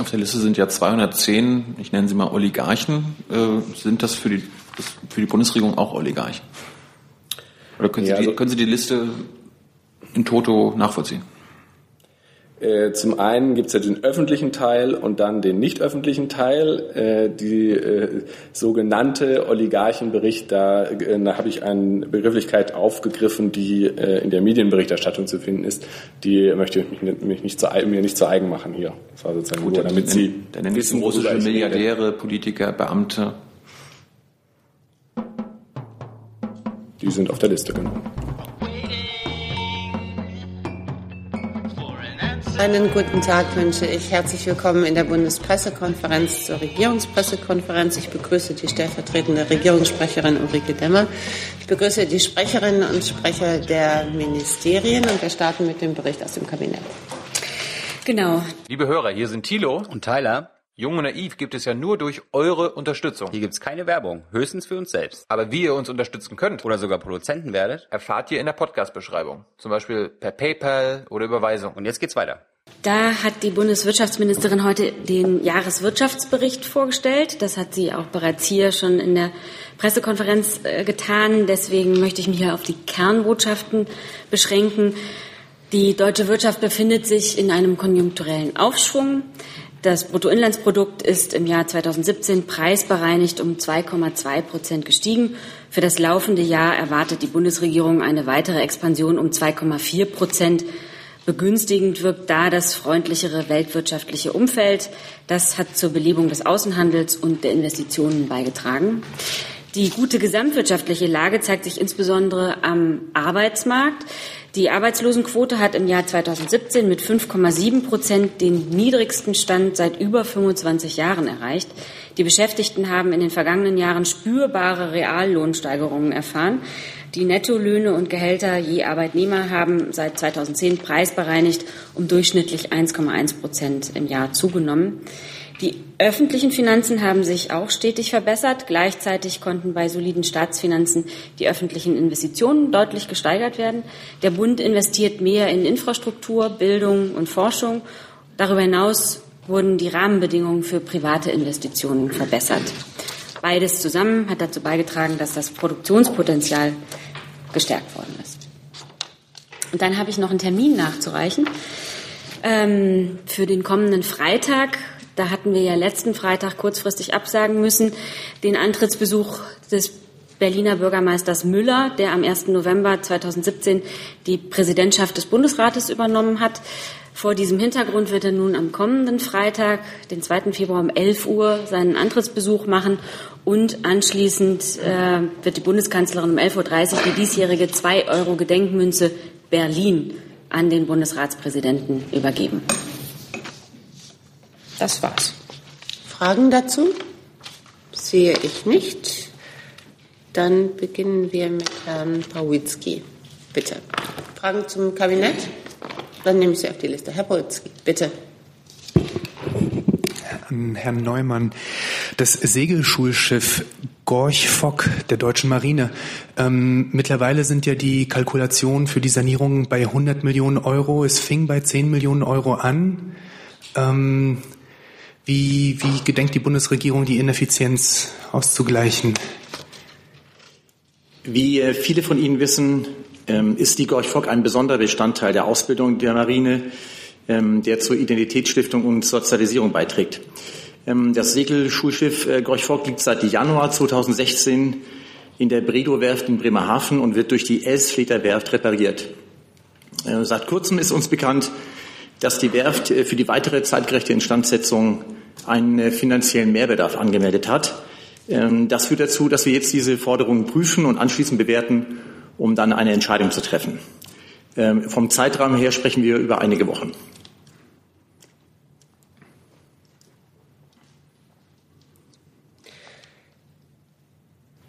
Auf der Liste sind ja 210, ich nenne sie mal Oligarchen. Äh, sind das für die, das für die Bundesregierung auch Oligarchen? Oder können, ja, Sie die, also können Sie die Liste in Toto nachvollziehen? Äh, zum einen gibt es ja den öffentlichen Teil und dann den nicht öffentlichen Teil. Äh, die äh, sogenannte Oligarchenbericht, da, äh, da habe ich eine Begrifflichkeit aufgegriffen, die äh, in der Medienberichterstattung zu finden ist. Die möchte ich mich, mich nicht zu, mir nicht zu eigen machen hier. Das war sozusagen Gut, nur, damit Sie dann nennen wissen, russische Milliardäre, Politiker, Beamte. Die sind auf der Liste genommen. Einen guten Tag wünsche ich. Herzlich willkommen in der Bundespressekonferenz zur Regierungspressekonferenz. Ich begrüße die stellvertretende Regierungssprecherin Ulrike Demmer. Ich begrüße die Sprecherinnen und Sprecher der Ministerien und wir starten mit dem Bericht aus dem Kabinett. Genau. Liebe Hörer, hier sind Thilo und Tyler. Jung und Naiv gibt es ja nur durch eure Unterstützung. Hier gibt es keine Werbung, höchstens für uns selbst. Aber wie ihr uns unterstützen könnt oder sogar Produzenten werdet, erfahrt ihr in der Podcast-Beschreibung. Zum Beispiel per PayPal oder Überweisung. Und jetzt geht's weiter. Da hat die Bundeswirtschaftsministerin heute den Jahreswirtschaftsbericht vorgestellt. Das hat sie auch bereits hier schon in der Pressekonferenz äh, getan. Deswegen möchte ich mich hier auf die Kernbotschaften beschränken. Die deutsche Wirtschaft befindet sich in einem konjunkturellen Aufschwung. Das Bruttoinlandsprodukt ist im Jahr 2017 preisbereinigt um 2,2 Prozent gestiegen. Für das laufende Jahr erwartet die Bundesregierung eine weitere Expansion um 2,4 Prozent. Begünstigend wirkt da das freundlichere weltwirtschaftliche Umfeld. Das hat zur Belebung des Außenhandels und der Investitionen beigetragen. Die gute gesamtwirtschaftliche Lage zeigt sich insbesondere am Arbeitsmarkt. Die Arbeitslosenquote hat im Jahr 2017 mit 5,7 Prozent den niedrigsten Stand seit über 25 Jahren erreicht. Die Beschäftigten haben in den vergangenen Jahren spürbare Reallohnsteigerungen erfahren. Die Nettolöhne und Gehälter je Arbeitnehmer haben seit 2010 preisbereinigt um durchschnittlich 1,1 Prozent im Jahr zugenommen. Die öffentlichen Finanzen haben sich auch stetig verbessert. Gleichzeitig konnten bei soliden Staatsfinanzen die öffentlichen Investitionen deutlich gesteigert werden. Der Bund investiert mehr in Infrastruktur, Bildung und Forschung. Darüber hinaus wurden die Rahmenbedingungen für private Investitionen verbessert. Beides zusammen hat dazu beigetragen, dass das Produktionspotenzial gestärkt worden ist. Und dann habe ich noch einen Termin nachzureichen ähm, für den kommenden Freitag. Da hatten wir ja letzten Freitag kurzfristig absagen müssen, den Antrittsbesuch des Berliner Bürgermeisters Müller, der am 1. November 2017 die Präsidentschaft des Bundesrates übernommen hat. Vor diesem Hintergrund wird er nun am kommenden Freitag, den 2. Februar um 11 Uhr, seinen Antrittsbesuch machen und anschließend äh, wird die Bundeskanzlerin um 11.30 Uhr die diesjährige 2-Euro-Gedenkmünze Berlin an den Bundesratspräsidenten übergeben. Das war's. Fragen dazu? Sehe ich nicht. Dann beginnen wir mit Herrn Pawitzki. Bitte. Fragen zum Kabinett? Dann nehme ich Sie auf die Liste. Herr Pawitzki, bitte. An Herrn Neumann. Das Segelschulschiff Gorch Fock der deutschen Marine. Ähm, mittlerweile sind ja die Kalkulationen für die Sanierung bei 100 Millionen Euro. Es fing bei 10 Millionen Euro an. Ähm, wie, wie gedenkt die Bundesregierung, die Ineffizienz auszugleichen? Wie äh, viele von Ihnen wissen, ähm, ist die Gorch Fock ein besonderer Bestandteil der Ausbildung der Marine, ähm, der zur Identitätsstiftung und Sozialisierung beiträgt. Ähm, das Segelschulschiff äh, Gorch Fock liegt seit Januar 2016 in der Bredow-Werft in Bremerhaven und wird durch die Elsfleter Werft repariert. Äh, seit kurzem ist uns bekannt, dass die Werft für die weitere zeitgerechte Instandsetzung einen äh, finanziellen Mehrbedarf angemeldet hat. Ähm, das führt dazu, dass wir jetzt diese Forderungen prüfen und anschließend bewerten, um dann eine Entscheidung zu treffen. Ähm, vom Zeitrahmen her sprechen wir über einige Wochen.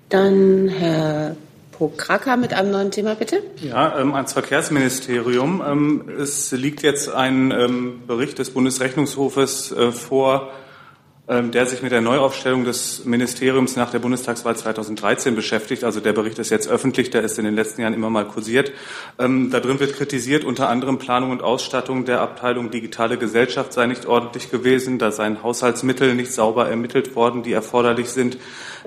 Dann Herr Pokraka mit einem neuen Thema, bitte. Ja, ähm, ans Verkehrsministerium. Ähm, es liegt jetzt ein ähm, Bericht des Bundesrechnungshofes äh, vor der sich mit der Neuaufstellung des Ministeriums nach der Bundestagswahl 2013 beschäftigt. Also der Bericht ist jetzt öffentlich, der ist in den letzten Jahren immer mal kursiert. Ähm, da drin wird kritisiert, unter anderem Planung und Ausstattung der Abteilung Digitale Gesellschaft sei nicht ordentlich gewesen, da seien Haushaltsmittel nicht sauber ermittelt worden, die erforderlich sind,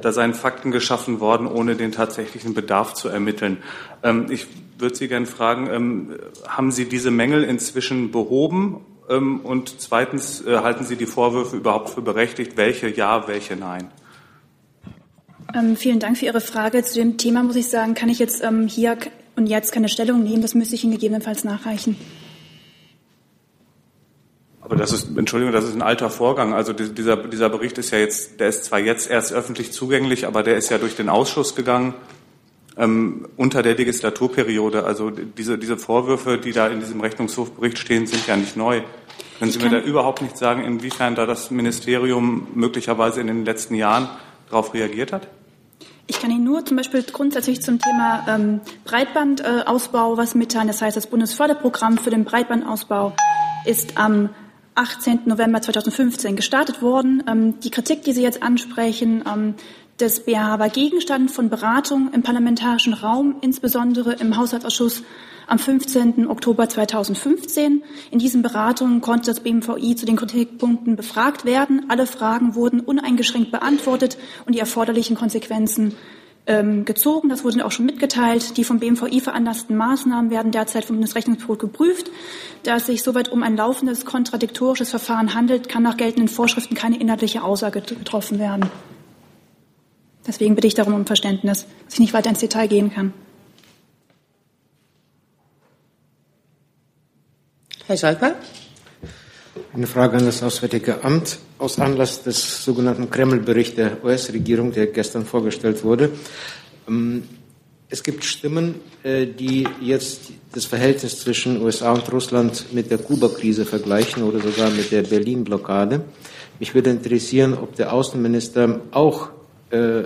da seien Fakten geschaffen worden, ohne den tatsächlichen Bedarf zu ermitteln. Ähm, ich würde Sie gerne fragen, haben Sie diese Mängel inzwischen behoben ähm, und zweitens, äh, halten Sie die Vorwürfe überhaupt für berechtigt? Welche ja, welche nein? Ähm, vielen Dank für Ihre Frage. Zu dem Thema muss ich sagen, kann ich jetzt ähm, hier und jetzt keine Stellung nehmen. Das müsste ich Ihnen gegebenenfalls nachreichen. Aber das ist, Entschuldigung, das ist ein alter Vorgang. Also dieser, dieser Bericht ist ja jetzt, der ist zwar jetzt erst öffentlich zugänglich, aber der ist ja durch den Ausschuss gegangen ähm, unter der Legislaturperiode. Also diese, diese Vorwürfe, die da in diesem Rechnungshofbericht stehen, sind ja nicht neu. Können Sie mir da überhaupt nicht sagen, inwiefern da das Ministerium möglicherweise in den letzten Jahren darauf reagiert hat? Ich kann Ihnen nur zum Beispiel grundsätzlich zum Thema ähm, Breitbandausbau was mitteilen. Das heißt, das Bundesförderprogramm für den Breitbandausbau ist am 18. November 2015 gestartet worden. Ähm, die Kritik, die Sie jetzt ansprechen, ähm, des BH war Gegenstand von Beratung im parlamentarischen Raum, insbesondere im Haushaltsausschuss am 15. Oktober 2015. In diesen Beratungen konnte das BMVI zu den Kritikpunkten befragt werden. Alle Fragen wurden uneingeschränkt beantwortet und die erforderlichen Konsequenzen ähm, gezogen. Das wurde auch schon mitgeteilt. Die vom BMVI veranlassten Maßnahmen werden derzeit vom Bundesrechnungshof geprüft. Da es sich soweit um ein laufendes kontradiktorisches Verfahren handelt, kann nach geltenden Vorschriften keine inhaltliche Aussage getroffen werden. Deswegen bitte ich darum um Verständnis, dass ich nicht weiter ins Detail gehen kann. Herr Scholper? Eine Frage an das Auswärtige Amt. Aus Anlass des sogenannten Kreml-Berichts der US-Regierung, der gestern vorgestellt wurde. Ähm, es gibt Stimmen, äh, die jetzt das Verhältnis zwischen USA und Russland mit der Kuba-Krise vergleichen oder sogar mit der Berlin-Blockade. Mich würde interessieren, ob der Außenminister auch äh,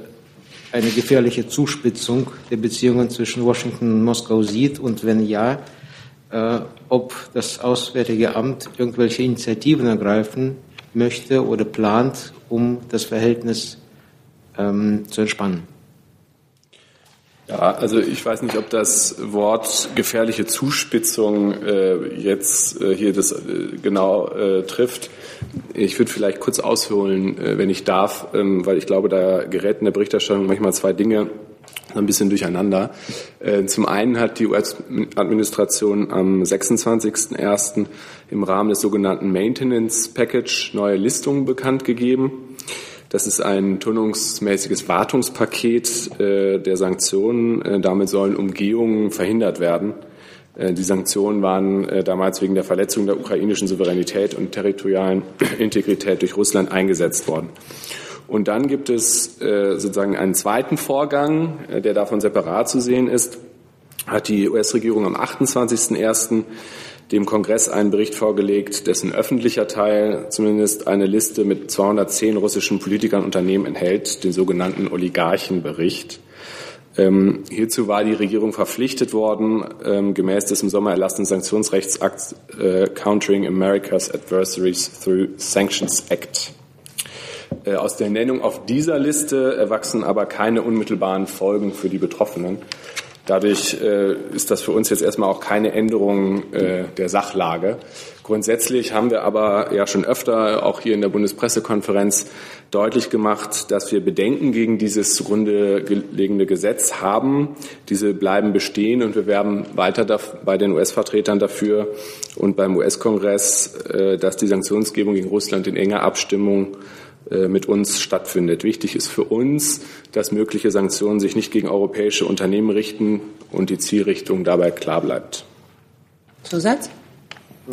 eine gefährliche Zuspitzung der Beziehungen zwischen Washington und Moskau sieht und wenn ja, ob das Auswärtige Amt irgendwelche Initiativen ergreifen möchte oder plant, um das Verhältnis ähm, zu entspannen. Ja, also ich weiß nicht, ob das Wort gefährliche Zuspitzung äh, jetzt äh, hier das äh, genau äh, trifft. Ich würde vielleicht kurz ausholen, äh, wenn ich darf, ähm, weil ich glaube, da gerät in der Berichterstattung manchmal zwei Dinge ein bisschen durcheinander. Äh, zum einen hat die US-Administration am 26.01. im Rahmen des sogenannten Maintenance Package neue Listungen bekannt gegeben. Das ist ein turnungsmäßiges Wartungspaket äh, der Sanktionen. Äh, damit sollen Umgehungen verhindert werden. Die Sanktionen waren damals wegen der Verletzung der ukrainischen Souveränität und territorialen Integrität durch Russland eingesetzt worden. Und dann gibt es äh, sozusagen einen zweiten Vorgang, äh, der davon separat zu sehen ist, hat die US-Regierung am 28.01 dem Kongress einen Bericht vorgelegt, dessen öffentlicher Teil zumindest eine Liste mit 210 russischen Politikern und Unternehmen enthält, den sogenannten Oligarchenbericht. Ähm, hierzu war die Regierung verpflichtet worden, ähm, gemäß des im Sommer erlassenen Sanktionsrechtsakts äh, Countering America's Adversaries Through Sanctions Act. Äh, aus der Nennung auf dieser Liste erwachsen aber keine unmittelbaren Folgen für die Betroffenen. Dadurch äh, ist das für uns jetzt erstmal auch keine Änderung äh, der Sachlage. Grundsätzlich haben wir aber ja schon öfter auch hier in der Bundespressekonferenz deutlich gemacht, dass wir Bedenken gegen dieses zugrunde gelegene Gesetz haben. Diese bleiben bestehen und wir werben weiter bei den US-Vertretern dafür und beim US-Kongress, dass die Sanktionsgebung gegen Russland in enger Abstimmung mit uns stattfindet. Wichtig ist für uns, dass mögliche Sanktionen sich nicht gegen europäische Unternehmen richten und die Zielrichtung dabei klar bleibt. Zusatz?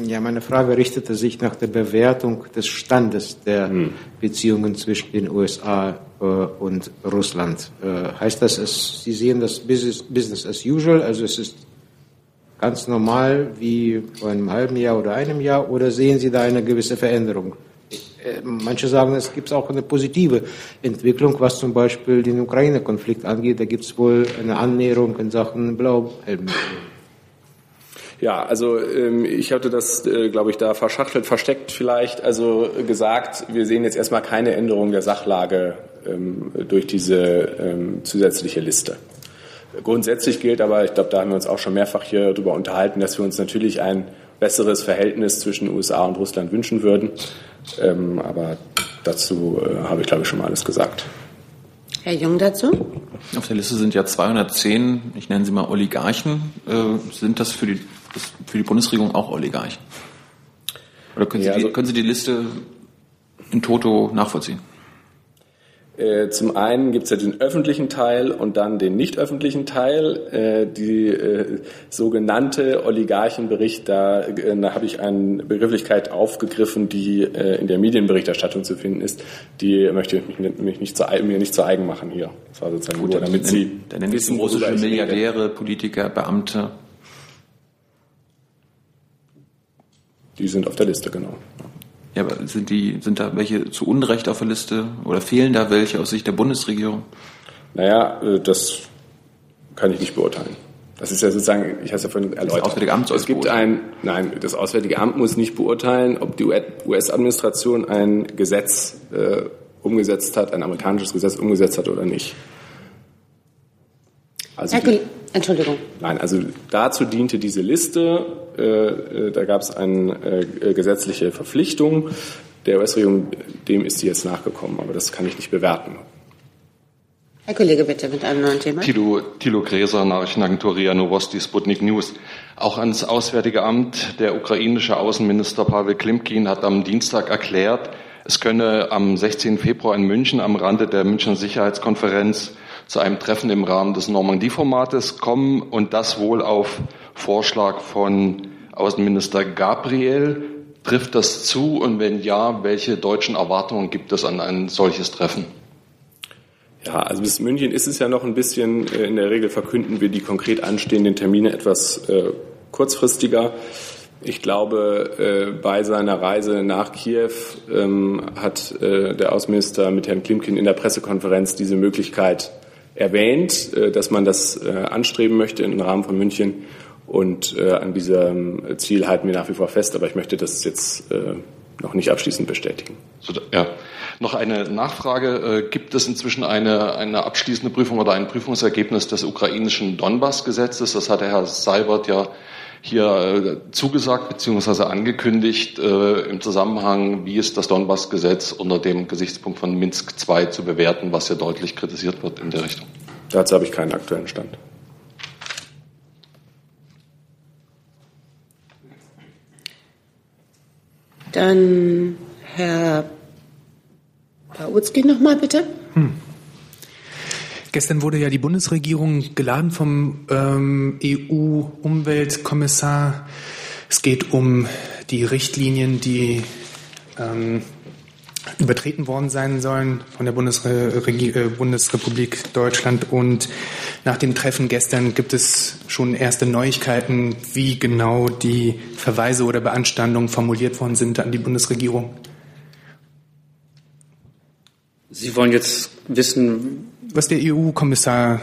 Ja, meine Frage richtete sich nach der Bewertung des Standes der hm. Beziehungen zwischen den USA äh, und Russland. Äh, heißt das, es, Sie sehen das Business, Business as usual, also es ist ganz normal wie vor einem halben Jahr oder einem Jahr, oder sehen Sie da eine gewisse Veränderung? Äh, manche sagen, es gibt auch eine positive Entwicklung, was zum Beispiel den Ukraine-Konflikt angeht. Da gibt es wohl eine Annäherung in Sachen Blauhelm. Ja, also ähm, ich hatte das, äh, glaube ich, da verschachtelt, versteckt vielleicht, also gesagt, wir sehen jetzt erstmal keine Änderung der Sachlage ähm, durch diese ähm, zusätzliche Liste. Grundsätzlich gilt aber, ich glaube, da haben wir uns auch schon mehrfach hier darüber unterhalten, dass wir uns natürlich ein besseres Verhältnis zwischen USA und Russland wünschen würden. Ähm, aber dazu äh, habe ich, glaube ich, schon mal alles gesagt. Herr Jung dazu? Auf der Liste sind ja 210, ich nenne sie mal Oligarchen. Äh, sind das für die, das für die Bundesregierung auch Oligarchen? Oder können Sie, ja, also, die, können Sie die Liste in Toto nachvollziehen? Äh, zum einen gibt es ja den öffentlichen Teil und dann den nicht öffentlichen Teil. Äh, die äh, sogenannte Oligarchenbericht, da, da habe ich eine Begrifflichkeit aufgegriffen, die in der Medienberichterstattung zu finden ist. Die möchte ich mich nicht zu, mir nicht zu eigen machen hier. Das war sozusagen Gut, nur, damit Sie dann nennen wissen, russische Milliardäre, Politiker, Beamte. Die sind auf der Liste, genau. Ja, aber sind die, sind da welche zu Unrecht auf der Liste oder fehlen da welche aus Sicht der Bundesregierung? Naja, äh, das kann ich nicht beurteilen. Das ist ja sozusagen, ich habe es ja vorhin erläutert. Das Auswärtige Amt soll es gibt ein, nein, das Auswärtige Amt muss nicht beurteilen, ob die US-Administration ein Gesetz äh, umgesetzt hat, ein amerikanisches Gesetz umgesetzt hat oder nicht. Also die, Entschuldigung. Nein, also dazu diente diese Liste. Äh, äh da gab es eine äh, gesetzliche Verpflichtung der US-Regierung. Dem ist sie jetzt nachgekommen, aber das kann ich nicht bewerten. Herr Kollege, bitte mit einem neuen Thema. Tilo, Tilo Gräser, Nachrichtenagentur RIA Novosti, Sputnik News. Auch ans Auswärtige Amt. Der ukrainische Außenminister Pavel Klimkin hat am Dienstag erklärt, es könne am 16. Februar in München am Rande der Münchner Sicherheitskonferenz zu einem Treffen im Rahmen des Normandie-Formates kommen und das wohl auf Vorschlag von Außenminister Gabriel. Trifft das zu und wenn ja, welche deutschen Erwartungen gibt es an ein solches Treffen? Ja, also bis München ist es ja noch ein bisschen, äh, in der Regel verkünden wir die konkret anstehenden Termine etwas äh, kurzfristiger. Ich glaube, äh, bei seiner Reise nach Kiew ähm, hat äh, der Außenminister mit Herrn Klimkin in der Pressekonferenz diese Möglichkeit erwähnt, äh, dass man das äh, anstreben möchte im Rahmen von München. Und äh, an diesem Ziel halten wir nach wie vor fest, aber ich möchte das jetzt noch nicht abschließend bestätigen. Ja. Noch eine Nachfrage. Gibt es inzwischen eine, eine abschließende Prüfung oder ein Prüfungsergebnis des ukrainischen Donbass-Gesetzes? Das hat der Herr Seibert ja hier zugesagt bzw. angekündigt im Zusammenhang, wie ist das Donbass-Gesetz unter dem Gesichtspunkt von Minsk II zu bewerten, was ja deutlich kritisiert wird in der Richtung. Dazu habe ich keinen aktuellen Stand. Dann Herr Pauzki nochmal bitte. Hm. Gestern wurde ja die Bundesregierung geladen vom ähm, EU-Umweltkommissar. Es geht um die Richtlinien, die ähm, übertreten worden sein sollen von der Bundesre äh, Bundesrepublik Deutschland. Und nach dem Treffen gestern gibt es schon erste Neuigkeiten, wie genau die Verweise oder Beanstandungen formuliert worden sind an die Bundesregierung. Sie wollen jetzt wissen, was der EU-Kommissar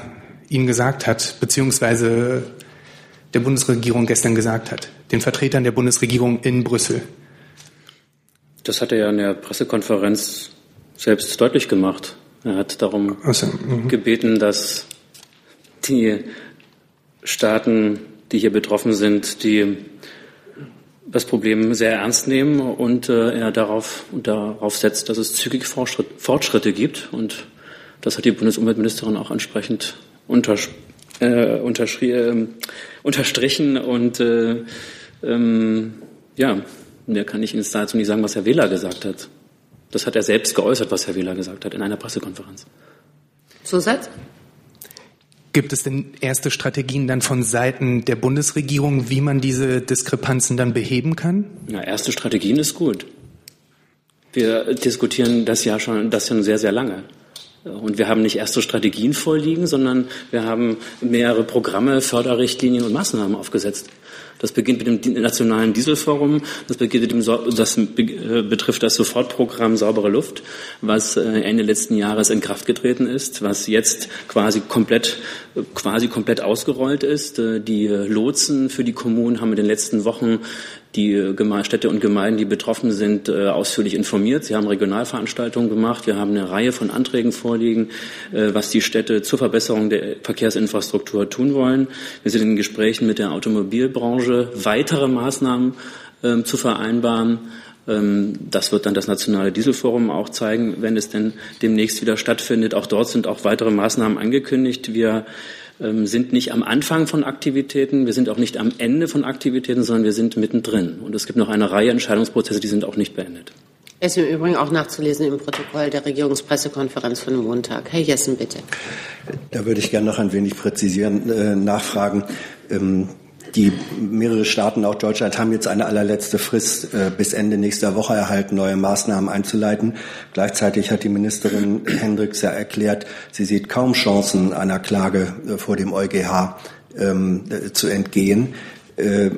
Ihnen gesagt hat, beziehungsweise der Bundesregierung gestern gesagt hat, den Vertretern der Bundesregierung in Brüssel. Das hat er ja in der Pressekonferenz selbst deutlich gemacht. Er hat darum also, gebeten, dass die Staaten, die hier betroffen sind, die das Problem sehr ernst nehmen und äh, er darauf, darauf setzt, dass es zügig Fortschritt, Fortschritte gibt. Und das hat die Bundesumweltministerin auch entsprechend untersch äh, äh, unterstrichen. Und äh, ähm, ja, Mehr kann ich Ihnen dazu nicht sagen, was Herr Wähler gesagt hat. Das hat er selbst geäußert, was Herr Wähler gesagt hat in einer Pressekonferenz. Zusatz? Gibt es denn erste Strategien dann von Seiten der Bundesregierung, wie man diese Diskrepanzen dann beheben kann? Ja, erste Strategien ist gut. Wir diskutieren das ja schon, das schon sehr, sehr lange. Und wir haben nicht erste Strategien vorliegen, sondern wir haben mehrere Programme, Förderrichtlinien und Maßnahmen aufgesetzt. Das beginnt mit dem nationalen Dieselforum. Das, beginnt mit dem, das äh, betrifft das Sofortprogramm Saubere Luft, was äh, Ende letzten Jahres in Kraft getreten ist, was jetzt quasi komplett, quasi komplett ausgerollt ist. Äh, die Lotsen für die Kommunen haben in den letzten Wochen die Städte und Gemeinden, die betroffen sind, ausführlich informiert. Sie haben Regionalveranstaltungen gemacht. Wir haben eine Reihe von Anträgen vorliegen, was die Städte zur Verbesserung der Verkehrsinfrastruktur tun wollen. Wir sind in Gesprächen mit der Automobilbranche Branche weitere Maßnahmen ähm, zu vereinbaren. Ähm, das wird dann das Nationale Dieselforum auch zeigen, wenn es denn demnächst wieder stattfindet. Auch dort sind auch weitere Maßnahmen angekündigt. Wir sind nicht am Anfang von Aktivitäten, wir sind auch nicht am Ende von Aktivitäten, sondern wir sind mittendrin. Und es gibt noch eine Reihe Entscheidungsprozesse, die sind auch nicht beendet. Es ist im Übrigen auch nachzulesen im Protokoll der Regierungspressekonferenz von Montag. Herr Jessen, bitte. Da würde ich gerne noch ein wenig präzisieren, äh, nachfragen. Ähm, die mehrere Staaten, auch Deutschland, haben jetzt eine allerletzte Frist äh, bis Ende nächster Woche erhalten, neue Maßnahmen einzuleiten. Gleichzeitig hat die Ministerin Hendricks ja erklärt, sie sieht kaum Chancen, einer Klage äh, vor dem EuGH ähm, äh, zu entgehen. Äh,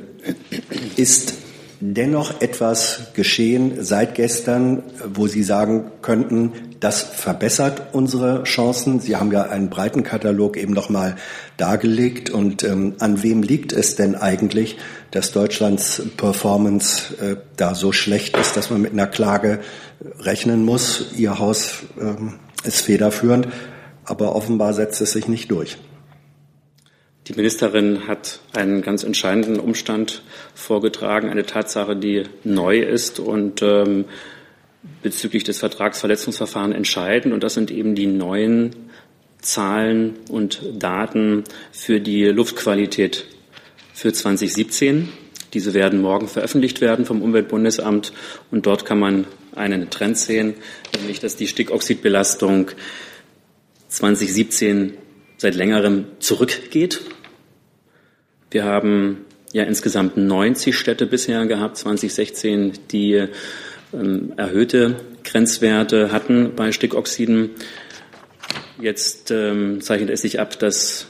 ist dennoch etwas geschehen seit gestern, wo Sie sagen könnten, das verbessert unsere Chancen. Sie haben ja einen breiten Katalog eben noch mal dargelegt. Und ähm, an wem liegt es denn eigentlich, dass Deutschlands Performance äh, da so schlecht ist, dass man mit einer Klage rechnen muss? Ihr Haus ähm, ist federführend, aber offenbar setzt es sich nicht durch. Die Ministerin hat einen ganz entscheidenden Umstand vorgetragen, eine Tatsache, die neu ist und ähm, bezüglich des Vertragsverletzungsverfahrens entscheidend. Und das sind eben die neuen Zahlen und Daten für die Luftqualität für 2017. Diese werden morgen veröffentlicht werden vom Umweltbundesamt und dort kann man einen Trend sehen, nämlich dass die Stickoxidbelastung 2017 seit längerem zurückgeht wir haben ja insgesamt 90 Städte bisher gehabt, 2016, die erhöhte Grenzwerte hatten bei Stickoxiden. Jetzt ähm, zeichnet es sich ab, dass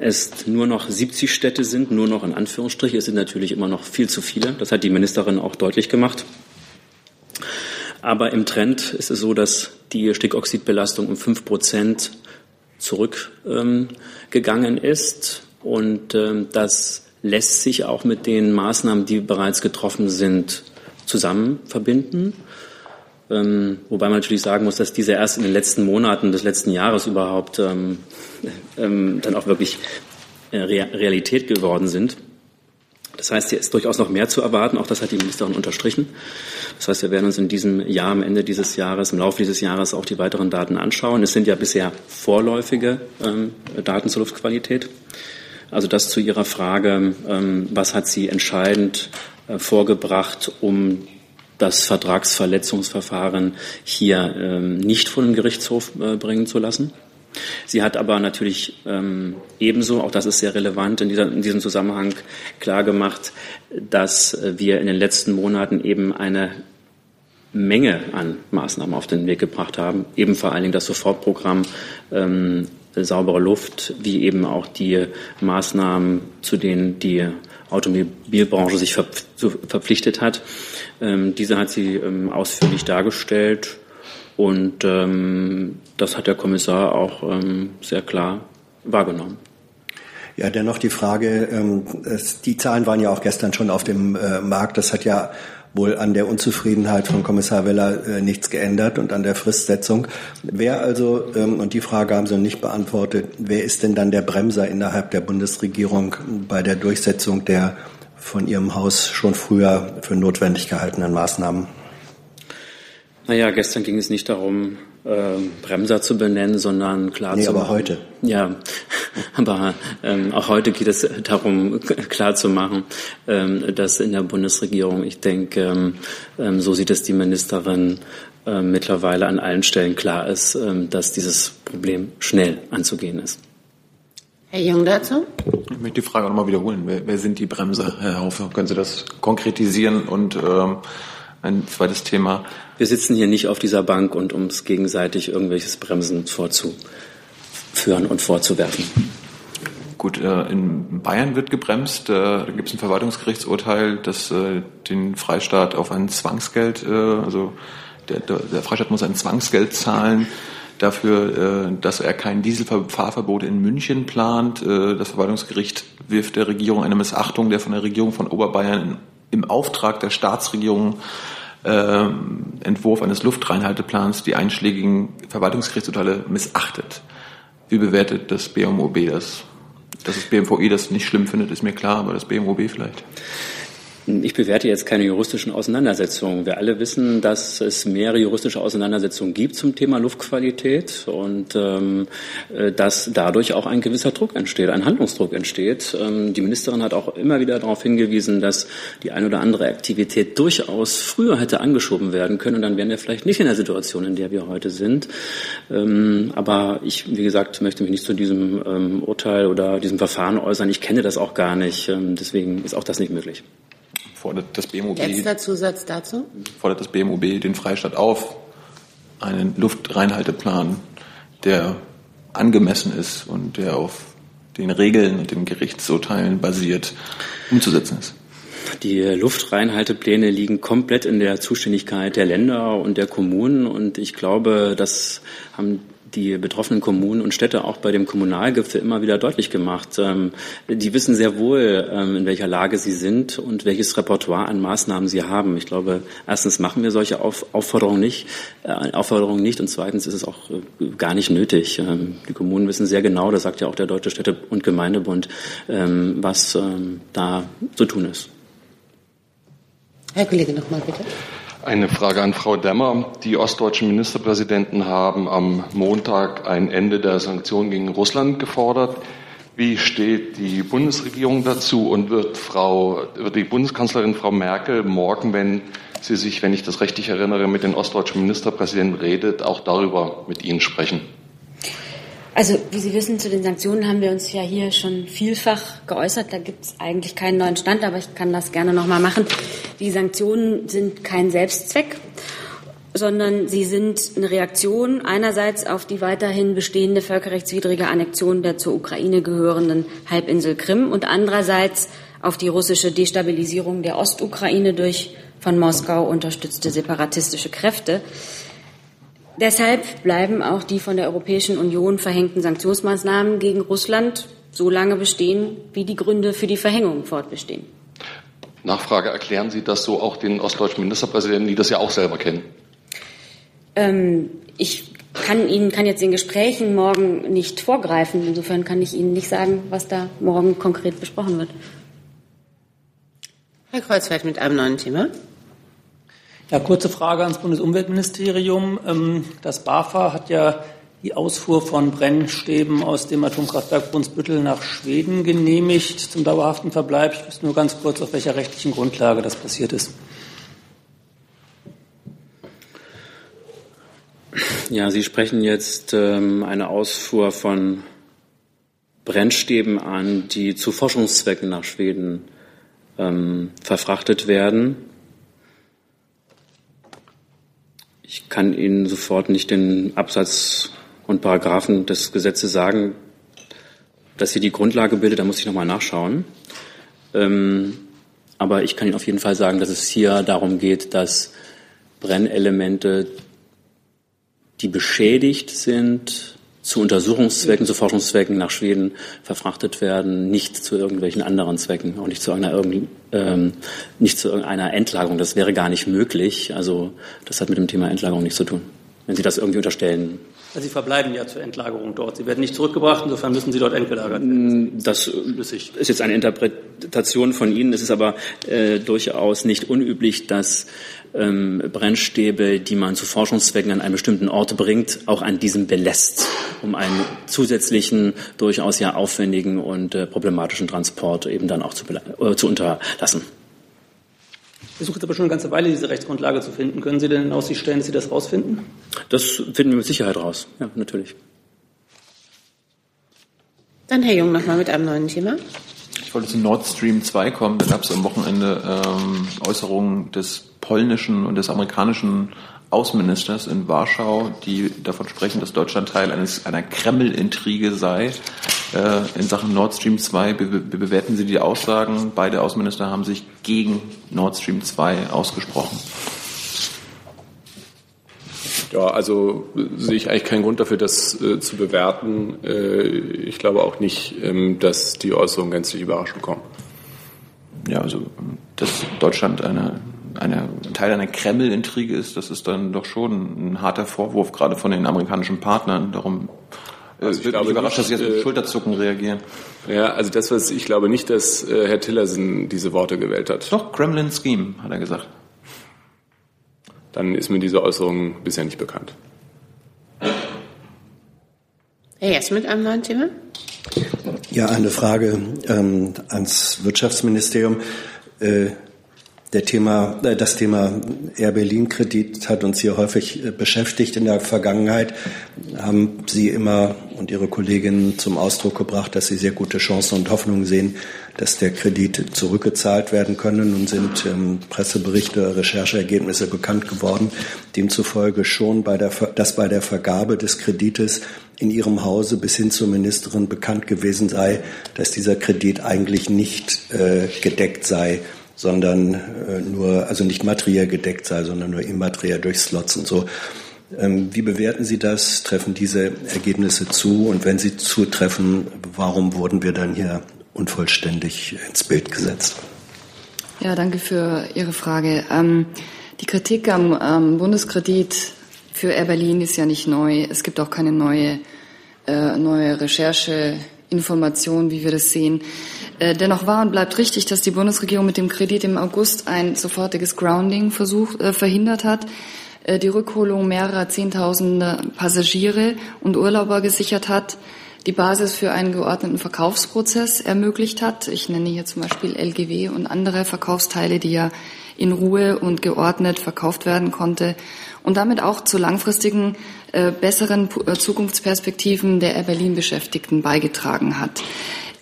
es nur noch 70 Städte sind, nur noch in Anführungsstrichen. Es sind natürlich immer noch viel zu viele. Das hat die Ministerin auch deutlich gemacht. Aber im Trend ist es so, dass die Stickoxidbelastung um fünf Prozent zurückgegangen ähm, ist. Und ähm, das lässt sich auch mit den Maßnahmen, die bereits getroffen sind, zusammen verbinden. Ähm, wobei man natürlich sagen muss, dass diese erst in den letzten Monaten des letzten Jahres überhaupt ähm, ähm, dann auch wirklich äh, Realität geworden sind. Das heißt, hier ist durchaus noch mehr zu erwarten. Auch das hat die Ministerin unterstrichen. Das heißt, wir werden uns in diesem Jahr, am Ende dieses Jahres, im Laufe dieses Jahres auch die weiteren Daten anschauen. Es sind ja bisher vorläufige ähm, Daten zur Luftqualität. Also das zu Ihrer Frage, ähm, was hat sie entscheidend vorgebracht, um das Vertragsverletzungsverfahren hier ähm, nicht vor den Gerichtshof äh, bringen zu lassen. Sie hat aber natürlich ähm, ebenso, auch das ist sehr relevant in, dieser, in diesem Zusammenhang, klargemacht, dass wir in den letzten Monaten eben eine Menge an Maßnahmen auf den Weg gebracht haben, eben vor allen Dingen das Sofortprogramm ähm, saubere Luft, wie eben auch die Maßnahmen, zu denen die Automobilbranche sich verpflichtet hat. Ähm, diese hat sie ähm, ausführlich dargestellt und ähm, das hat der Kommissar auch sehr klar wahrgenommen. Ja, dennoch die Frage, die Zahlen waren ja auch gestern schon auf dem äh, Markt. Das hat ja wohl an der Unzufriedenheit von Kommissar Weller äh, nichts geändert und an der Fristsetzung. Wer also, ähm, und die Frage haben Sie noch nicht beantwortet, wer ist denn dann der Bremser innerhalb der Bundesregierung bei der Durchsetzung der von Ihrem Haus schon früher für notwendig gehaltenen Maßnahmen? Naja, gestern ging es nicht darum, Bremser zu benennen, sondern klar nee, zu aber heute. Ja, aber ähm, auch heute geht es darum, klar zu machen, ähm, dass in der Bundesregierung, ich denke, ähm, ähm so sieht es die Ministerin äh, mittlerweile an allen Stellen klar ist, ähm, dass dieses Problem schnell anzugehen ist. Herr Jung dazu? Ich möchte die Frage nochmal wiederholen. Wer, wer, sind die Bremser, Herr Haufe? Können Sie das konkretisieren? Und ähm, ein zweites Thema, wir sitzen hier nicht auf dieser Bank und uns gegenseitig irgendwelches Bremsen vorzuführen und vorzuwerfen. Gut, äh, in Bayern wird gebremst. Äh, da gibt es ein Verwaltungsgerichtsurteil, das äh, den Freistaat auf ein Zwangsgeld, also der, der Freistaat muss ein Zwangsgeld zahlen dafür, dass er kein Dieselfahrverbot in München plant. Das Verwaltungsgericht wirft der Regierung eine Missachtung der von der Regierung von Oberbayern im Auftrag der Staatsregierung Entwurf eines Luftreinhalteplans die einschlägigen Verwaltungsgerichtsurteile missachtet. Wie bewertet das BMOB das? Dass das BMVI das nicht schlimm findet, ist mir klar, aber das BMOB vielleicht. Ich bewerte jetzt keine juristischen Auseinandersetzungen. Wir alle wissen, dass es mehrere juristische Auseinandersetzungen gibt zum Thema Luftqualität und ähm, äh, dass dadurch auch ein gewisser Druck entsteht, ein Handlungsdruck entsteht. Ähm, die Ministerin hat auch immer wieder darauf hingewiesen, dass die eine oder andere Aktivität durchaus früher hätte angeschoben werden können und dann wären wir vielleicht nicht in der Situation, in der wir heute sind. Ähm, aber ich, wie gesagt, möchte mich nicht zu diesem ähm, Urteil oder diesem Verfahren äußern. Ich kenne das auch gar nicht. Ähm, deswegen ist auch das nicht möglich fordert das BMOB. Letzter Zusatz dazu? Fordert das BMOB den Freistaat auf, einen Luftreinhalteplan, der angemessen ist und der auf den Regeln und den Gerichtsurteilen basiert, umzusetzen ist. Die Luftreinhaltepläne liegen komplett in der Zuständigkeit der Länder und der Kommunen und ich glaube, das haben die betroffenen Kommunen und Städte auch bei dem Kommunalgipfel immer wieder deutlich gemacht. Ähm, die wissen sehr wohl, ähm, in welcher Lage sie sind und welches Repertoire an Maßnahmen sie haben. Ich glaube, erstens machen wir solche Auf Aufforderungen nicht, äh, Aufforderungen nicht und zweitens ist es auch äh, gar nicht nötig. Ähm, die Kommunen wissen sehr genau, das sagt ja auch der Deutsche Städte- und Gemeindebund, was da zu tun ist. Herr Kollege, nochmal bitte. Eine Frage an Frau Demmer. Die ostdeutschen Ministerpräsidenten haben am Montag ein Ende der Sanktionen gegen Russland gefordert. Wie steht die Bundesregierung dazu und wird, Frau, wird die Bundeskanzlerin Frau Merkel morgen, wenn sie sich, wenn ich das richtig erinnere, mit den ostdeutschen Ministerpräsidenten redet, auch darüber mit Ihnen sprechen? Also, wie Sie wissen, zu den Sanktionen haben wir uns ja hier schon vielfach geäußert. Da gibt es eigentlich keinen neuen Stand, aber ich kann das gerne nochmal machen. Die Sanktionen sind kein Selbstzweck, sondern sie sind eine Reaktion einerseits auf die weiterhin bestehende völkerrechtswidrige Annexion der zur Ukraine gehörenden Halbinsel Krim und andererseits auf die russische Destabilisierung der Ostukraine durch von Moskau unterstützte separatistische Kräfte. Deshalb bleiben auch die von der Europäischen Union verhängten Sanktionsmaßnahmen gegen Russland so lange bestehen, wie die Gründe für die Verhängung fortbestehen. Nachfrage, erklären Sie das so auch den ostdeutschen Ministerpräsidenten, die das ja auch selber kennen? Ähm, ich kann Ihnen kann jetzt in Gesprächen morgen nicht vorgreifen. Insofern kann ich Ihnen nicht sagen, was da morgen konkret besprochen wird. Herr Kreuzfeld mit einem neuen Thema. Ja, kurze Frage ans Bundesumweltministerium. Ähm, das BAFA hat ja die Ausfuhr von Brennstäben aus dem Atomkraftwerk Brunsbüttel nach Schweden genehmigt zum dauerhaften Verbleib. Ich wüsste nur ganz kurz, auf welcher rechtlichen Grundlage das passiert ist. Ja, Sie sprechen jetzt ähm, eine Ausfuhr von Brennstäben an, die zu Forschungszwecken nach Schweden ähm, verfrachtet werden. Ich kann Ihnen sofort nicht den Absatz und Paragraphen des Gesetzes sagen, dass hier die Grundlage bildet. Da muss ich nochmal nachschauen. Ähm, aber ich kann Ihnen auf jeden Fall sagen, dass es hier darum geht, dass Brennelemente, die beschädigt sind, zu Untersuchungszwecken, zu Forschungszwecken nach Schweden verfrachtet werden, nicht zu irgendwelchen anderen Zwecken, auch nicht zu einer, ähm, nicht zu irgendeiner Endlagerung. Das wäre gar nicht möglich. Also das hat mit dem Thema Endlagerung nichts zu tun, wenn Sie das irgendwie unterstellen. Also Sie verbleiben ja zur Endlagerung dort. Sie werden nicht zurückgebracht, insofern müssen Sie dort entgelagert werden. Mm, das ist jetzt eine Interpretation von Ihnen. Es ist aber äh, durchaus nicht unüblich, dass ähm, Brennstäbe, die man zu Forschungszwecken an einen bestimmten Ort bringt, auch an diesem belässt, um einen zusätzlichen, durchaus ja aufwendigen und äh, problematischen Transport eben dann auch zu, äh, zu unterlassen. Ich versuche jetzt aber schon eine ganze Weile, diese Rechtsgrundlage zu finden. Können Sie denn in Aussicht stellen, dass Sie das rausfinden? Das finden wir mit Sicherheit raus. Ja, natürlich. Dann Herr Jung nochmal mit einem neuen Thema. Ich wollte zu Nord Stream 2 kommen. Da gab es am Wochenende ähm, Äußerungen des polnischen und des amerikanischen Außenministers in Warschau, die davon sprechen, dass Deutschland Teil eines, einer Kreml-Intrige sei. äh, in Sachen Nord Stream 2. Wie bewerten Sie die Aussagen? Beide Außenminister haben sich gegen Nord Stream 2 ausgesprochen. Ja, also sehe ich eigentlich keinen Grund dafür, das äh, zu bewerten. Äh, ich glaube auch nicht, ähm, dass die Äußerungen gänzlich überraschend kommen. Ja, also dass Deutschland eine, eine Teil einer Kreml-Intrige ist, das ist dann doch schon ein harter Vorwurf, gerade von den amerikanischen Partnern. Darum äh, also ich glaube überrascht, dass Sie jetzt mit äh, Schulterzucken reagieren. Ja, also das, was ich glaube nicht, dass äh, Herr Tillerson diese Worte gewählt hat. Doch, Kremlin Scheme, hat er gesagt dann ist mir diese Äußerung bisher nicht bekannt. Herr Jess mit einem neuen Thema? Ja, eine Frage ähm, ans Wirtschaftsministerium. Äh, der Thema, äh, das Thema Air Berlin Kredit hat uns hier häufig äh, beschäftigt in der Vergangenheit. Haben Sie immer und Ihre Kolleginnen zum Ausdruck gebracht, dass Sie sehr gute Chancen und Hoffnungen sehen, dass der Kredit zurückgezahlt werden könne. Nun sind ähm, Presseberichte, Rechercheergebnisse bekannt geworden, demzufolge schon bei der, dass bei der Vergabe des Kredites in Ihrem Hause bis hin zur Ministerin bekannt gewesen sei, dass dieser Kredit eigentlich nicht äh, gedeckt sei, sondern äh, nur, also nicht materiell gedeckt sei, sondern nur immateriell durch Slots und so. Ähm, wie bewerten Sie das? Treffen diese Ergebnisse zu? Und wenn sie zutreffen, warum wurden wir dann hier unvollständig ins Bild gesetzt. Ja, danke für Ihre Frage. Ähm, die Kritik am, Bundeskredit für Air Berlin ist ja nicht neu. Es gibt auch keine neue, äh, neue Rechercheinformation, wie wir das sehen. Äh, dennoch war und bleibt richtig, dass die Bundesregierung mit dem Kredit im August ein sofortiges Grounding versucht, äh, verhindert hat, äh, die Rückholung mehrerer Zehntausender Passagiere und Urlauber gesichert hat die Basis für einen geordneten Verkaufsprozess ermöglicht hat. Ich nenne hier zum Beispiel LGW und andere Verkaufsteile, die ja in Ruhe und geordnet verkauft werden konnte und damit auch zu langfristigen, äh, besseren äh, Zukunftsperspektiven der Air Berlin Beschäftigten beigetragen hat.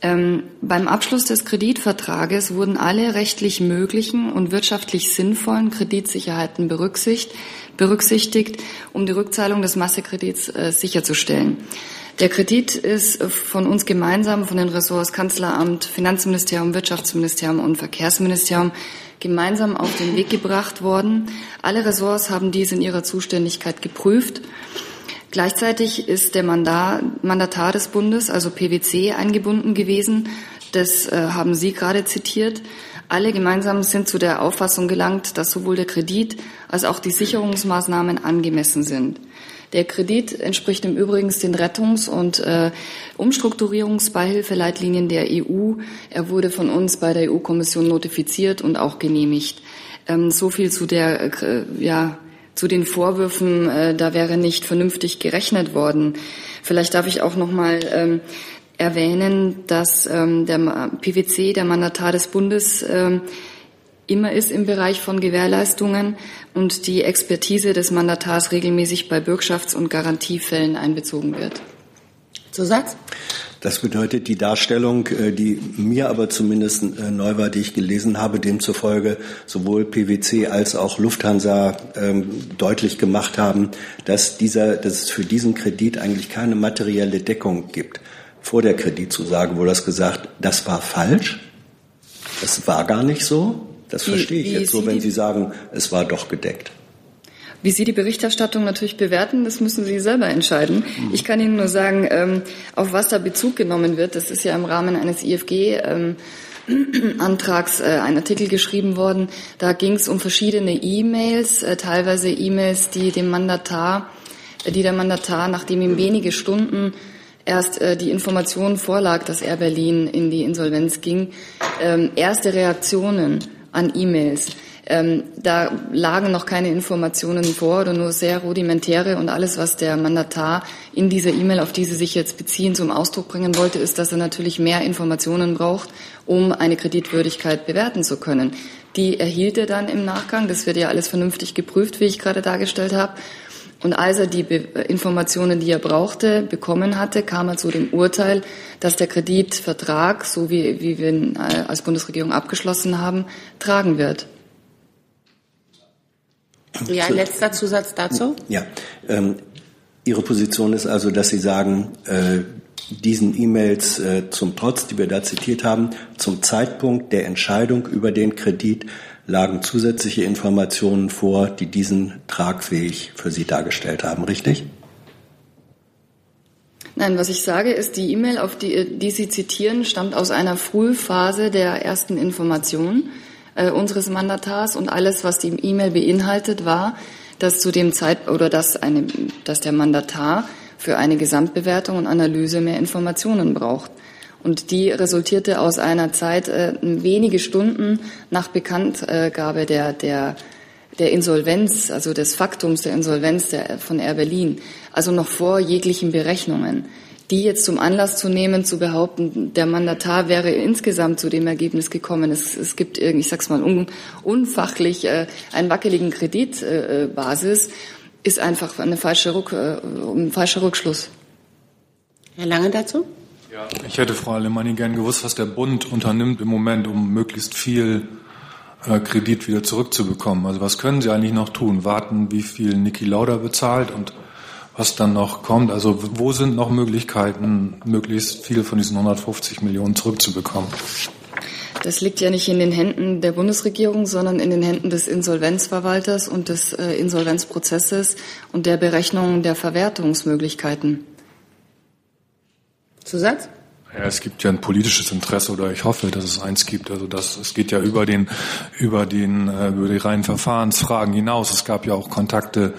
Ähm, beim Abschluss des Kreditvertrages wurden alle rechtlich möglichen und wirtschaftlich sinnvollen Kreditsicherheiten berücksichtigt, berücksichtigt um die Rückzahlung des Massekredits äh, sicherzustellen. Der Kredit ist von uns gemeinsam, von den Ressorts Kanzleramt, Finanzministerium, Wirtschaftsministerium und Verkehrsministerium gemeinsam auf den Weg gebracht worden. Alle Ressorts haben dies in ihrer Zuständigkeit geprüft. Gleichzeitig ist der Mandat, Mandatar des Bundes, also PwC, eingebunden gewesen. Das äh, haben Sie gerade zitiert. Alle gemeinsam sind zu der Auffassung gelangt, dass sowohl der Kredit als auch die Sicherungsmaßnahmen angemessen sind. Der Kredit entspricht im Übrigen den Rettungs- und äh, Umstrukturierungsbeihilfeleitlinien der EU. Er wurde von uns bei der EU-Kommission notifiziert und auch genehmigt. Ähm, so viel zu der, äh, ja, zu den Vorwürfen, äh, da wäre nicht vernünftig gerechnet worden. Vielleicht darf ich auch noch mal ähm, erwähnen, dass ähm, der PwC, der Mandatar des Bundes, ähm, immer ist im Bereich von Gewährleistungen und die Expertise des Mandatars regelmäßig bei Bürgschafts- und Garantiefällen einbezogen wird. Zusatz? Das bedeutet die Darstellung, äh, die mir aber zumindest äh, neu war, die ich gelesen habe, demzufolge sowohl PwC als auch Lufthansa ähm, deutlich gemacht haben, dass, dieser, dass es für diesen Kredit eigentlich keine materielle Deckung gibt. Vor der Kreditzusage wurde das gesagt, das war falsch, das war gar nicht so. Das wie, verstehe ich jetzt so, wenn Sie sagen, es war doch gedeckt. Wie Sie die Berichterstattung natürlich bewerten, das müssen Sie selber entscheiden. Ich kann Ihnen nur sagen, ähm, auf was da Bezug genommen wird. Das ist ja im Rahmen eines IFG. Ähm, Antrags äh, ein Artikel geschrieben worden. Da ging es um verschiedene E-Mails, äh, teilweise E-Mails, die dem Mandatar, äh, die der Mandatar, nachdem ihm wenige Stunden erst die Information vorlag, dass Air Berlin in die Insolvenz ging, ähm, erste Reaktionen an E-Mails. Ähm, da lagen noch keine Informationen vor oder nur sehr rudimentäre und alles, was der Mandatar in dieser E-Mail, auf die Sie sich jetzt beziehen, zum Ausdruck bringen wollte, ist, dass er natürlich mehr Informationen braucht, um eine Kreditwürdigkeit bewerten zu können. Die erhielt er dann im Nachgang. Das wird ja alles vernünftig geprüft, wie ich gerade dargestellt habe. Und als er die Informationen, die er brauchte, bekommen hatte, kam er zu dem Urteil, dass der Kreditvertrag, so wie, wie wir ihn äh, als Bundesregierung abgeschlossen haben, tragen wird. Ja, letzter Zusatz dazu. Ja, ähm, Ihre Position ist also, dass Sie sagen, äh, diesen E-Mails äh, zum Trotz, die wir da zitiert haben, zum Zeitpunkt der Entscheidung über den Kredit lagen zusätzliche Informationen vor, die diesen tragfähig für Sie dargestellt haben, richtig? Nein, was ich sage, ist, die E-Mail, auf die, die Sie zitieren, stammt aus einer Frühphase der ersten Information äh, unseres Mandatars und alles, was die E-Mail beinhaltet, war, dass zu dem Zeit oder dass, eine, dass der Mandatar für eine Gesamtbewertung und Analyse mehr Informationen braucht. Und die resultierte aus einer Zeit äh, wenige Stunden nach Bekanntgabe der, der, der Insolvenz, also des Faktums der Insolvenz der, von Air Berlin, also noch vor jeglichen Berechnungen. Die jetzt zum Anlass zu nehmen, zu behaupten, der Mandatar wäre insgesamt zu dem Ergebnis gekommen, es, es gibt irgendwie, ich sag's mal, un, unfachlich äh, einen wackeligen Kreditbasis, äh, ist einfach eine falsche Rück, äh, ein falscher Rückschluss. Herr Lange dazu? Ja, ich hätte Frau Alemanni gern gewusst, was der Bund unternimmt im Moment, um möglichst viel äh, Kredit wieder zurückzubekommen. Also was können Sie eigentlich noch tun? Warten, wie viel Niki Lauda bezahlt und was dann noch kommt? Also wo sind noch Möglichkeiten, möglichst viel von diesen 150 Millionen zurückzubekommen? Das liegt ja nicht in den Händen der Bundesregierung, sondern in den Händen des Insolvenzverwalters und des äh, Insolvenzprozesses und der Berechnung der Verwertungsmöglichkeiten. Zusatz? Ja, es gibt ja ein politisches Interesse oder ich hoffe, dass es eins gibt. Also das, es geht ja über den, über den, äh, über die reinen Verfahrensfragen hinaus. Es gab ja auch Kontakte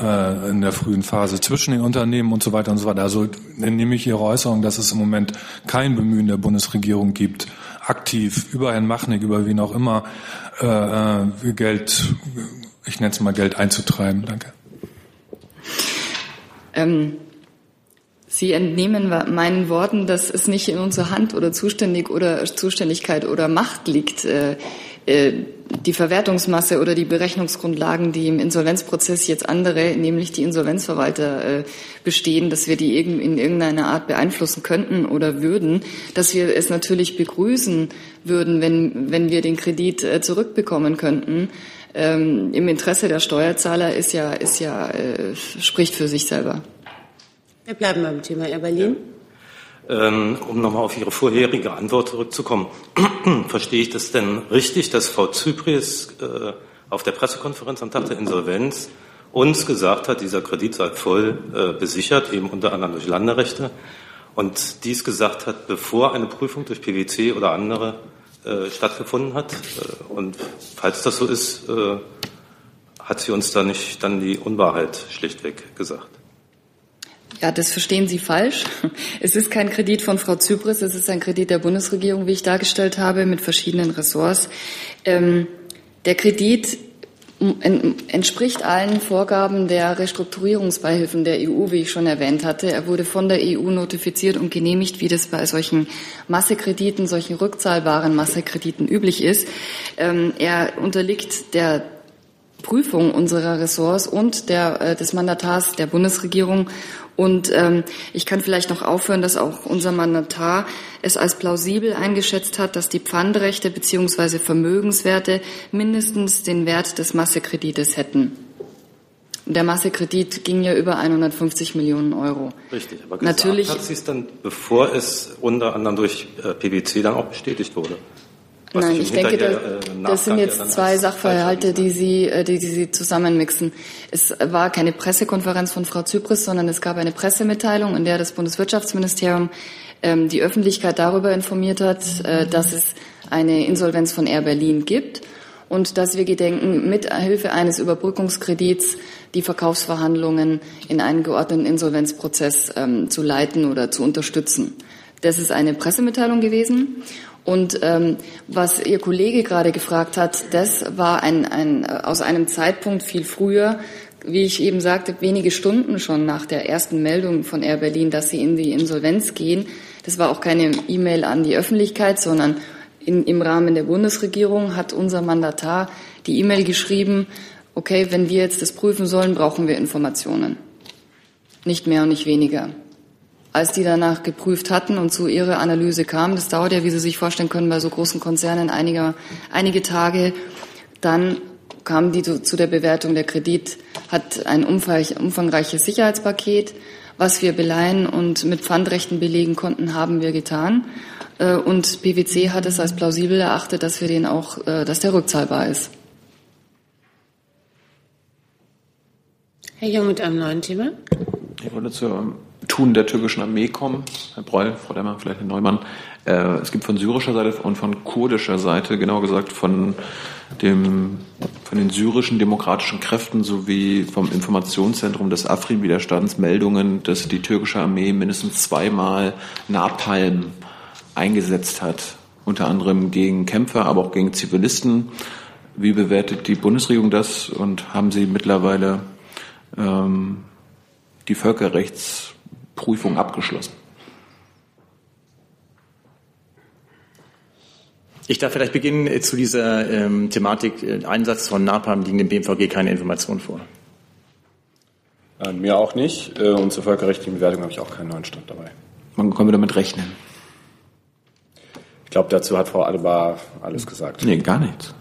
äh, in der frühen Phase zwischen den Unternehmen und so weiter und so weiter. Also nehme ich Ihre Äußerung, dass es im Moment kein Bemühen der Bundesregierung gibt, aktiv über Herrn Machnik, über wen auch immer, äh, äh Geld, ich nenne es mal Geld einzutreiben. Danke. Ähm Sie entnehmen meinen Worten, dass es nicht in unserer Hand oder zuständig oder Zuständigkeit oder Macht liegt, äh, äh, die Verwertungsmasse oder die Berechnungsgrundlagen, die im Insolvenzprozess jetzt andere, nämlich die Insolvenzverwalter, äh, bestehen, dass wir die in irgendeiner Art beeinflussen könnten oder würden, dass wir es natürlich begrüßen würden, wenn, wenn wir den Kredit zurückbekommen könnten. Ähm, Im Interesse der Steuerzahler ist ja, ist ja, spricht für sich selber. Wir bleiben beim Thema Air Berlin. Ja. Ähm, um nochmal auf Ihre vorherige Antwort zurückzukommen, verstehe ich das denn richtig, dass Frau Zypries äh, auf der Pressekonferenz am Tag der Insolvenz uns gesagt hat, dieser Kredit sei voll äh, besichert, eben unter anderem durch Landerechte, und dies gesagt hat, bevor eine Prüfung durch PwC oder andere äh, stattgefunden hat. Und falls das so ist, hat sie uns da nicht dann die Unwahrheit schlichtweg gesagt. Ja, das verstehen Sie falsch. Es ist kein Kredit von Frau Zypris, es ist ein Kredit der Bundesregierung, wie ich dargestellt habe, mit verschiedenen Ressorts. Ähm, der Kredit entspricht allen Vorgaben der Restrukturierungsbeihilfen der EU, wie ich schon erwähnt hatte. Er wurde von der EU notifiziert und genehmigt, wie das bei solchen Massekrediten, solchen rückzahlbaren Massekrediten üblich ist. Ähm, er unterliegt der Prüfung unserer Ressorts und der, äh, des Mandatars der Bundesregierung und ähm, ich kann vielleicht noch aufhören, dass auch unser Mandatar es als plausibel eingeschätzt hat, dass die Pfandrechte beziehungsweise Vermögenswerte mindestens den Wert des Massekredites hätten. Der Massekredit ging ja über 150 Millionen Euro. Richtig, aber Natürlich hat sie es dann, bevor es unter anderem durch äh, PwC dann auch bestätigt wurde. Was Nein, ich denke, das, äh, das sind jetzt ja zwei Sachverhalte, die Sie, äh, die, die Sie zusammenmixen. Es war keine Pressekonferenz von Frau Zypris, sondern es gab eine Pressemitteilung, in der das Bundeswirtschaftsministerium ähm, die Öffentlichkeit darüber informiert hat, äh, dass es eine Insolvenz von Air Berlin gibt und dass wir gedenken, mit Hilfe eines Überbrückungskredits die Verkaufsverhandlungen in einen geordneten Insolvenzprozess ähm, zu leiten oder zu unterstützen. Das ist eine Pressemitteilung gewesen. Und ähm, was Ihr Kollege gerade gefragt hat, das war ein, ein, aus einem Zeitpunkt viel früher, wie ich eben sagte, wenige Stunden schon nach der ersten Meldung von Air Berlin, dass sie in die Insolvenz gehen. Das war auch keine E-Mail an die Öffentlichkeit, sondern in, im Rahmen der Bundesregierung hat unser Mandatar die E-Mail geschrieben, okay, wenn wir jetzt das prüfen sollen, brauchen wir Informationen. Nicht mehr und nicht weniger als die danach geprüft hatten und zu ihrer Analyse kamen, das dauert ja, wie Sie sich vorstellen können, bei so großen Konzernen einige, einige Tage, dann kamen die zu, zu der Bewertung, der Kredit hat ein umfangreiches Sicherheitspaket, was wir beleihen und mit Pfandrechten belegen konnten, haben wir getan. Äh, und PwC hat es als plausibel erachtet, dass wir den auch, äh, dass der rückzahlbar ist. Herr Jung mit einem neuen Thema. Ich wollte zur Tun der türkischen Armee kommen. Herr Breul, Frau Demmer, vielleicht Herr Neumann. Äh, es gibt von syrischer Seite und von kurdischer Seite, genauer gesagt von dem, von den syrischen demokratischen Kräften sowie vom Informationszentrum des Afrin-Widerstands Meldungen, dass die türkische Armee mindestens zweimal Napalm eingesetzt hat, unter anderem gegen Kämpfer, aber auch gegen Zivilisten. Wie bewertet die Bundesregierung das und haben Sie mittlerweile ähm, die Völkerrechtsprüfung abgeschlossen? Ich darf vielleicht beginnen äh, zu dieser ähm, Thematik äh, Einsatz von Napalm liegen dem BMVG keine Informationen vor. Äh, mir auch nicht. Äh, und zur völkerrechtlichen Bewertung habe ich auch keinen neuen Stand dabei. Wann können wir damit rechnen? Ich glaube, dazu hat Frau Adebar alles gesagt. Nee, gar nichts.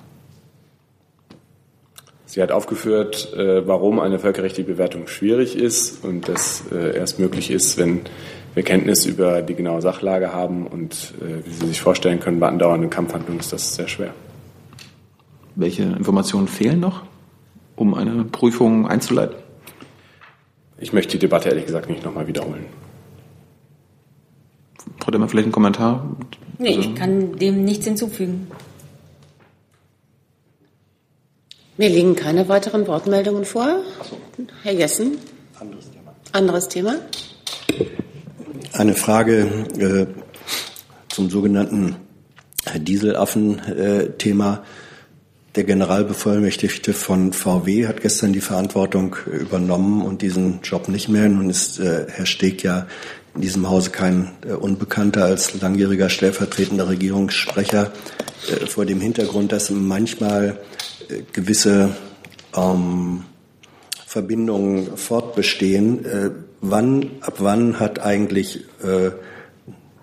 Sie hat aufgeführt, äh, warum eine völkerrechtliche Bewertung schwierig ist und das äh, erst möglich ist, wenn wir Kenntnis über die genaue Sachlage haben und äh, wie Sie sich vorstellen können, bei andauernden Kampfhandlungen ist das sehr schwer. Welche Informationen fehlen noch, um eine Prüfung einzuleiten? Ich möchte die Debatte ehrlich gesagt nicht nochmal wiederholen. Frau Demmer, vielleicht ein Kommentar? Nee, also, ich kann dem nichts hinzufügen. Mir liegen keine weiteren Wortmeldungen vor. Herr Jessen. Anderes Thema. Anderes Thema. Eine Frage äh, zum sogenannten Dieselaffen-Thema. Der Generalbevollmächtigte von VW hat gestern die Verantwortung übernommen und diesen Job nicht mehr. Nun ist äh, Herr Steg ja in diesem Hause kein äh, Unbekannter als langjähriger stellvertretender Regierungssprecher. Äh, vor dem Hintergrund, dass manchmal äh, gewisse ähm, Verbindungen fortbestehen. Äh, wann, ab wann hat eigentlich äh,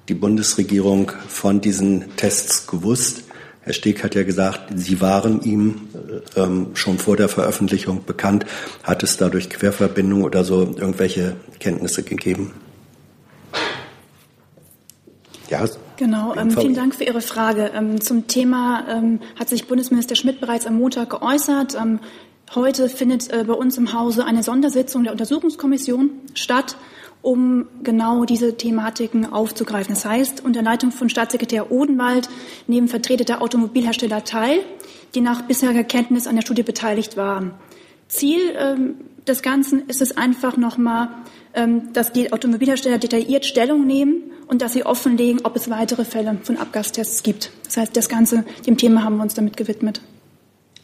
die Bundesregierung von diesen Tests gewusst? Herr Steg hat ja gesagt, sie waren ihm äh, ähm, schon vor der Veröffentlichung bekannt. Hat es dadurch Querverbindungen oder so irgendwelche Kenntnisse gegeben? Ja. Genau, ähm, vielen Dank für Ihre Frage. Ähm, zum Thema ähm, hat sich Bundesminister Schmidt bereits am Montag geäußert. Ähm, Heute findet äh, bei uns im Hause eine Sondersitzung der Untersuchungskommission statt, um genau diese Thematiken aufzugreifen. Das heißt, unter Leitung von Staatssekretär Odenwald nehmen Vertreter der Automobilhersteller teil, die nach bisheriger Kenntnis an der Studie beteiligt waren. Ziel ähm, des Ganzen ist es einfach nochmal, ähm, dass die Automobilhersteller detailliert Stellung nehmen und dass sie offenlegen, ob es weitere Fälle von Abgastests gibt. Das heißt, das Ganze, dem Thema haben wir uns damit gewidmet.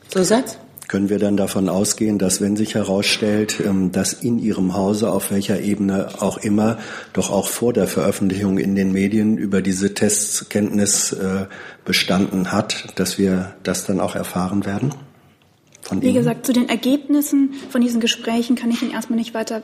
Zusatz? können wir dann davon ausgehen, dass wenn sich herausstellt, ähm, dass in Ihrem Hause auf welcher Ebene auch immer, doch auch vor der Veröffentlichung in den Medien über diese Tests Kenntnis äh, bestanden hat, dass wir das dann auch erfahren werden? Wie Ihnen? gesagt, zu den Ergebnissen von diesen Gesprächen kann ich Ihnen erstmal nicht weiter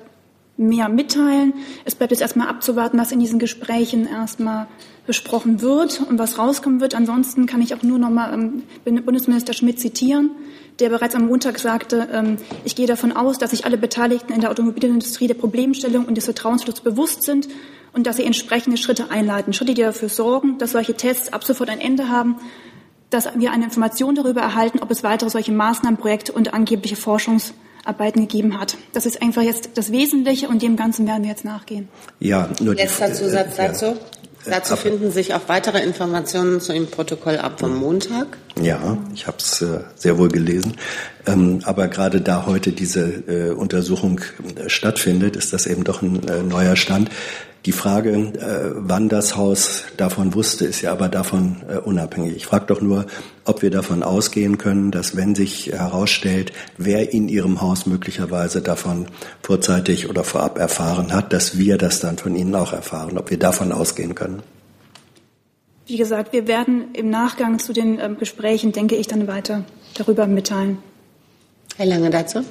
mehr mitteilen. Es bleibt jetzt erstmal abzuwarten, was in diesen Gesprächen erstmal besprochen wird und was rauskommen wird. Ansonsten kann ich auch nur noch mal ähm, Bundesminister Schmidt zitieren der bereits am Montag sagte, ähm, ich gehe davon aus, dass sich alle Beteiligten in der Automobilindustrie der Problemstellung und des Vertrauensschlusses bewusst sind und dass sie entsprechende Schritte einleiten. Schritte, die dafür sorgen, dass solche Tests ab sofort ein Ende haben, dass wir eine Information darüber erhalten, ob es weitere solche Maßnahmenprojekte und angebliche Forschungsarbeiten gegeben hat. Das ist einfach jetzt das Wesentliche und dem Ganzen werden wir jetzt nachgehen. Ja, nur Letzter Zusatz dazu. Dazu finden sich auch weitere Informationen zu dem Protokoll ab vom Montag. Ja, ich habe es äh, sehr wohl gelesen. Ähm, aber gerade da heute diese äh, Untersuchung äh, stattfindet, ist das eben doch ein äh, neuer Stand. Die Frage, äh, wann das Haus davon wusste, ist ja aber davon äh, unabhängig. Ich frage doch nur, ob wir davon ausgehen können, dass wenn sich herausstellt, wer in Ihrem Haus möglicherweise davon vorzeitig oder vorab erfahren hat, dass wir das dann von Ihnen auch erfahren, ob wir davon ausgehen können. Wie gesagt, wir werden im Nachgang zu den äh, Gesprächen, denke ich, dann weiter darüber mitteilen. Herr Lange dazu?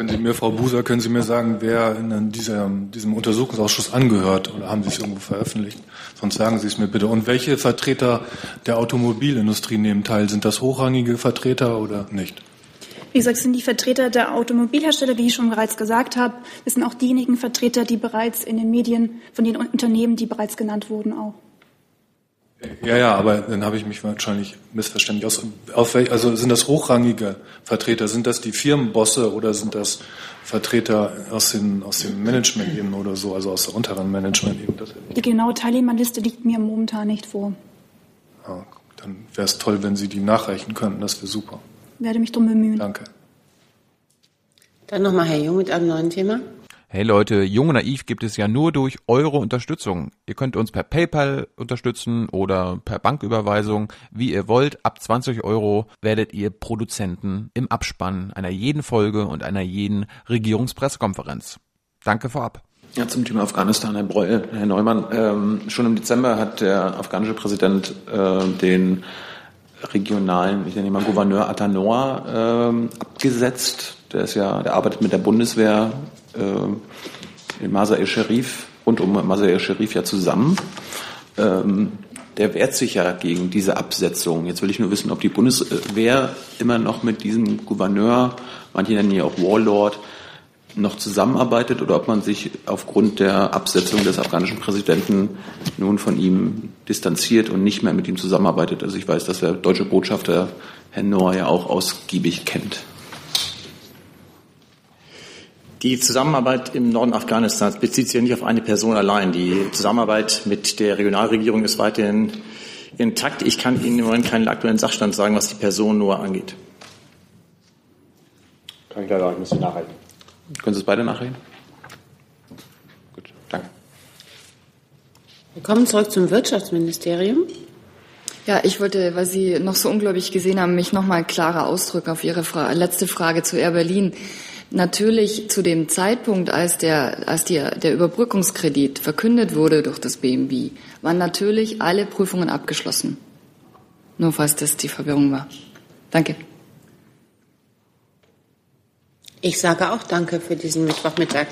Können Sie mir, Frau Buser, können Sie mir sagen, wer in dieser, diesem Untersuchungsausschuss angehört oder haben Sie es irgendwo veröffentlicht? Sonst sagen Sie es mir bitte. Und welche Vertreter der Automobilindustrie nehmen teil? Sind das hochrangige Vertreter oder nicht? Wie gesagt, es sind die Vertreter der Automobilhersteller, wie ich schon bereits gesagt habe. Es sind auch diejenigen Vertreter, die bereits in den Medien von den Unternehmen, die bereits genannt wurden, auch. Ja, ja, aber dann habe ich mich wahrscheinlich missverständlich aus. Auf welch, also sind das hochrangige Vertreter? Sind das die Firmenbosse oder sind das Vertreter aus, den, aus dem Management eben oder so, also aus der unteren Management eben? Die genaue Teilnehmerliste liegt mir momentan nicht vor. Ja, dann wäre es toll, wenn Sie die nachreichen könnten. Das wäre super. Werde mich darum bemühen. Danke. Dann nochmal Herr Jung mit einem neuen Thema. Hey Leute, Jung und Naiv gibt es ja nur durch eure Unterstützung. Ihr könnt uns per PayPal unterstützen oder per Banküberweisung, wie ihr wollt. Ab 20 Euro werdet ihr Produzenten im Abspann einer jeden Folge und einer jeden Regierungspressekonferenz. Danke vorab. Ja, zum Thema Afghanistan, Herr Breuer, Herr Neumann. Ähm, schon im Dezember hat der afghanische Präsident äh, den regionalen, ich nenne mal Gouverneur Atanoa ähm, abgesetzt. Der ist ja, der arbeitet mit der Bundeswehr äh, in Masar el-Sharif und um Masar el-Sharif ja zusammen. Ähm, der wehrt sich ja gegen diese Absetzung. Jetzt will ich nur wissen, ob die Bundeswehr immer noch mit diesem Gouverneur, manche nennen ihn auch Warlord, noch zusammenarbeitet oder ob man sich aufgrund der Absetzung des afghanischen Präsidenten nun von ihm distanziert und nicht mehr mit ihm zusammenarbeitet. Also ich weiß, dass der deutsche Botschafter Herr Noor ja auch ausgiebig kennt. Die Zusammenarbeit im Norden Afghanistans bezieht sich ja nicht auf eine Person allein. Die Zusammenarbeit mit der Regionalregierung ist weiterhin intakt. Ich kann Ihnen im Moment keinen aktuellen Sachstand sagen, was die Person nur angeht. Kann ich leider auch, ich muss nachhalten. Können Sie es beide nachreden? Gut, danke. Wir kommen zurück zum Wirtschaftsministerium. Ja, ich wollte, weil Sie noch so unglaublich gesehen haben, mich noch mal klarer ausdrücken auf Ihre Fra letzte Frage zu Air Berlin. Natürlich zu dem Zeitpunkt, als der, als die, der Überbrückungskredit verkündet wurde durch das BMB, waren natürlich alle Prüfungen abgeschlossen. Nur falls das die Verwirrung war. Danke. Ich sage auch Danke für diesen Mittwochmittag.